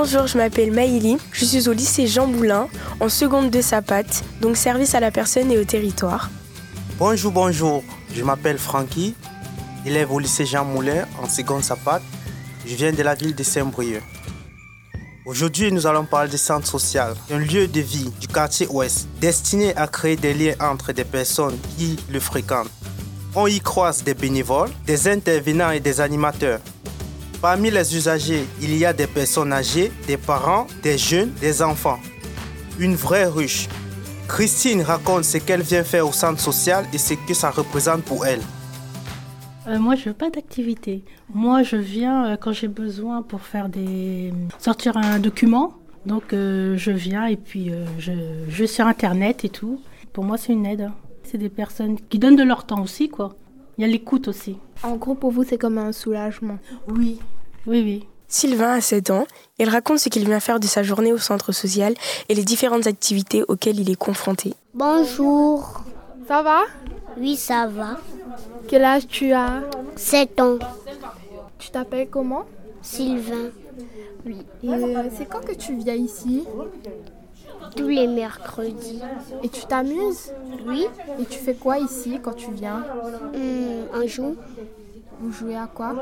Bonjour, je m'appelle Maïli, je suis au lycée Jean Moulin, en seconde de Sapat, donc service à la personne et au territoire. Bonjour, bonjour, je m'appelle Francky, élève au lycée Jean Moulin en seconde Sapat. Je viens de la ville de Saint-Brieuc. Aujourd'hui, nous allons parler du centre social, un lieu de vie du quartier ouest destiné à créer des liens entre des personnes qui le fréquentent. On y croise des bénévoles, des intervenants et des animateurs. Parmi les usagers, il y a des personnes âgées, des parents, des jeunes, des enfants. Une vraie ruche. Christine raconte ce qu'elle vient faire au centre social et ce que ça représente pour elle. Euh, moi, je veux pas d'activité. Moi, je viens euh, quand j'ai besoin pour faire des sortir un document. Donc, euh, je viens et puis je, je vais sur Internet et tout. Pour moi, c'est une aide. hein. C'est des personnes qui donnent de leur temps aussi, quoi. Il y a l'écoute aussi. En gros, pour vous, c'est comme un soulagement. Oui, oui, oui. Sylvain a 7 ans, il raconte ce qu'il vient faire de sa journée au centre social et les différentes activités auxquelles il est confronté. Bonjour. Ça va? Oui, ça va. Quel âge tu as? 7 ans. Tu t'appelles comment? Sylvain. Oui. Et euh, c'est quand que tu viens ici? Tous les mercredis. Et tu t'amuses Oui. Et tu fais quoi ici quand tu viens Hum, un jour, Vous jouez à quoi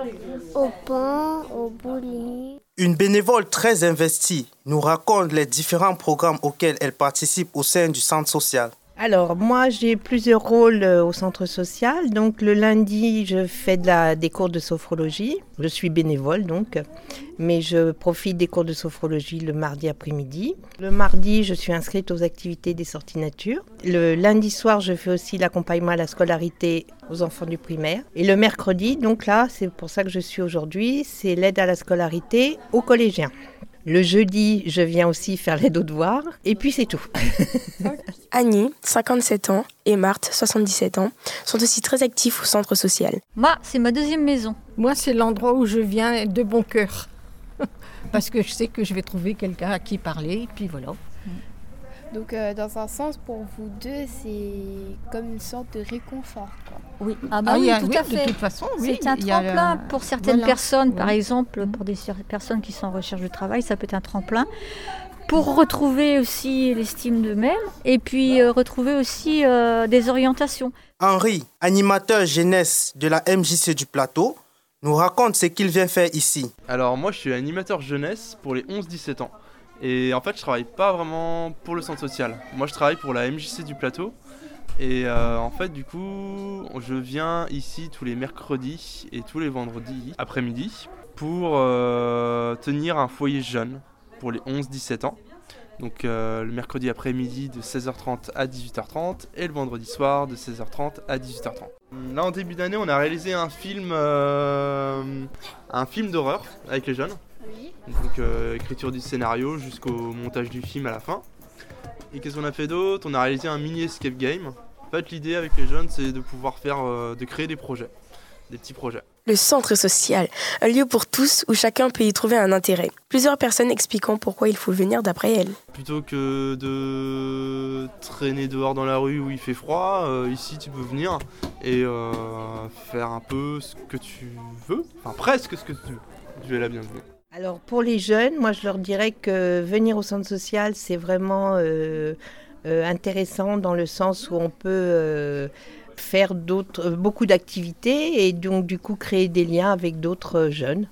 au pain, au bowling. Une bénévole très investie nous raconte les différents programmes auxquels elle participe au sein du centre social. Alors, moi, j'ai plusieurs rôles euh, au centre social. Donc, le lundi, je fais des cours de sophrologie. Je suis bénévole, donc, mais je profite des cours de sophrologie le mardi après-midi. Le mardi, je suis inscrite aux activités des sorties nature. Le lundi soir, je fais aussi l'accompagnement à la scolarité aux enfants du primaire. Et le mercredi, donc là, c'est pour ça que je suis aujourd'hui, c'est l'aide à la scolarité aux collégiens. Le jeudi, je viens aussi faire les devoirs. Et puis, c'est tout. Annie, 57 ans, et Marthe, 77 ans, sont aussi très actifs au centre social. Moi, c'est ma deuxième maison. Moi, c'est l'endroit où je viens de bon cœur. Parce que je sais que je vais trouver quelqu'un à qui parler, et puis voilà. Donc, euh, dans un sens, pour vous deux, c'est comme une sorte de réconfort. Quoi. Oui, ah bah Ah, oui, a- tout oui, à de toute façon, oui. C'est un le- tremplin pour certaines Voilà. personnes, par exemple, pour des personnes qui sont en recherche de travail, ça peut être un tremplin. Pour retrouver aussi l'estime d'eux-mêmes et puis euh, retrouver aussi euh, des orientations. Henri, animateur jeunesse de la MJC du plateau, nous raconte ce qu'il vient faire ici. Alors moi je suis animateur jeunesse pour les 11-17 ans. Et en fait je travaille pas vraiment pour le centre social. Moi je travaille pour la MJC du plateau. Et euh, en fait du coup je viens ici tous les mercredis et tous les vendredis après-midi pour euh, tenir un foyer jeune pour les 11-17 ans. Donc euh, le mercredi après-midi de 16h30 à 18h30 et le vendredi soir de 16h30 à 18h30. Là en début d'année on a réalisé un film, un film d'horreur avec les jeunes. Donc euh, écriture du scénario jusqu'au montage du film à la fin. Et qu'est-ce qu'on a fait d'autre? On a réalisé un mini escape game. En fait l'idée avec les jeunes c'est de pouvoir faire, euh, de créer des projets, des petits projets. Le centre social, un lieu pour tous où chacun peut y trouver un intérêt. Plusieurs personnes expliquant pourquoi il faut venir d'après elles. Plutôt que de traîner dehors dans la rue où il fait froid, euh, ici tu peux venir et euh, faire un peu ce que tu veux, enfin presque ce que tu veux. Tu es la bienvenue. Alors pour les jeunes, moi je leur dirais que venir au centre social, c'est vraiment euh, euh, intéressant dans le sens où on peut euh, faire d'autres, beaucoup d'activités et donc du coup créer des liens avec d'autres jeunes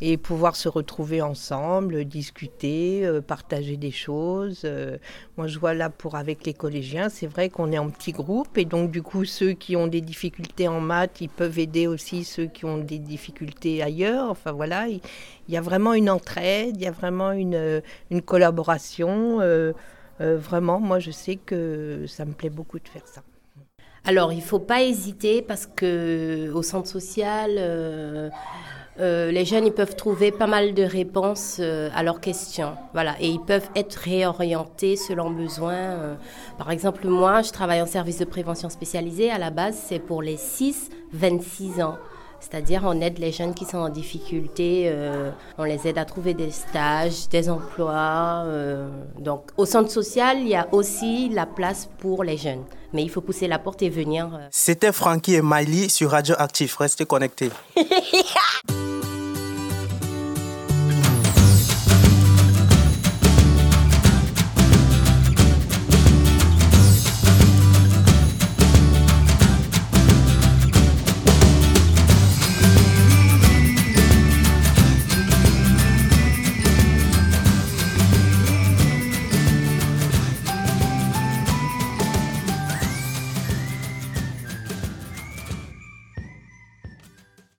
et pouvoir se retrouver ensemble, discuter, euh, partager des choses. Euh, moi, je vois là pour avec les collégiens, c'est vrai qu'on est en petits groupes et donc du coup ceux qui ont des difficultés en maths, ils peuvent aider aussi ceux qui ont des difficultés ailleurs. Enfin voilà, il, y a vraiment une entraide, il y a vraiment une, euh, collaboration. vraiment, moi je sais que ça me plaît beaucoup de faire ça. Alors, il ne faut pas hésiter parce que au centre social, euh, les jeunes ils peuvent trouver pas mal de réponses euh, à leurs questions. Voilà, et ils peuvent être réorientés selon besoin. euh. par exemple, moi, je travaille en service de prévention spécialisé. À la base, c'est pour les 6-26 ans. C'est-à-dire, on aide les jeunes qui sont en difficulté, on les aide à trouver des stages, des emplois. donc, au centre social, il y a aussi la place pour les jeunes. Mais il faut pousser la porte et venir. C'était Frankie et Miley sur Radio Actif. Restez connectés.